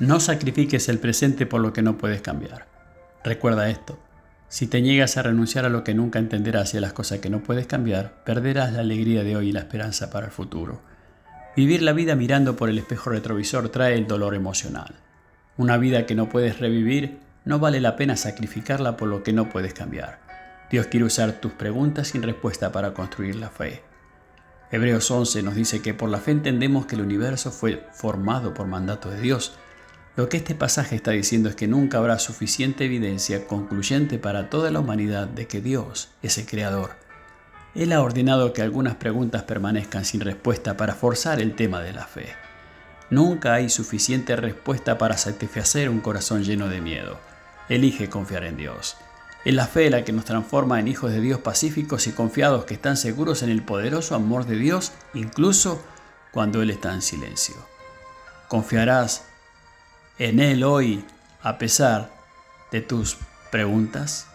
No sacrifiques el presente por lo que no puedes cambiar. Recuerda esto. Si te niegas a renunciar a lo que nunca entenderás y a las cosas que no puedes cambiar, perderás la alegría de hoy y la esperanza para el futuro. Vivir la vida mirando por el espejo retrovisor trae el dolor emocional. Una vida que no puedes revivir, no vale la pena sacrificarla por lo que no puedes cambiar. Dios quiere usar tus preguntas sin respuesta para construir la fe. Hebreos 11 nos dice que por la fe entendemos que el universo fue formado por mandato de Dios lo que este pasaje está diciendo es que nunca habrá suficiente evidencia concluyente para toda la humanidad de que Dios es el creador. Él ha ordenado que algunas preguntas permanezcan sin respuesta para forzar el tema de la fe. Nunca hay suficiente respuesta para satisfacer un corazón lleno de miedo. Elige confiar en Dios. Es la fe la que nos transforma en hijos de Dios pacíficos y confiados que están seguros en el poderoso amor de Dios, incluso cuando Él está en silencio. Confiarás en Él hoy a pesar de tus preguntas?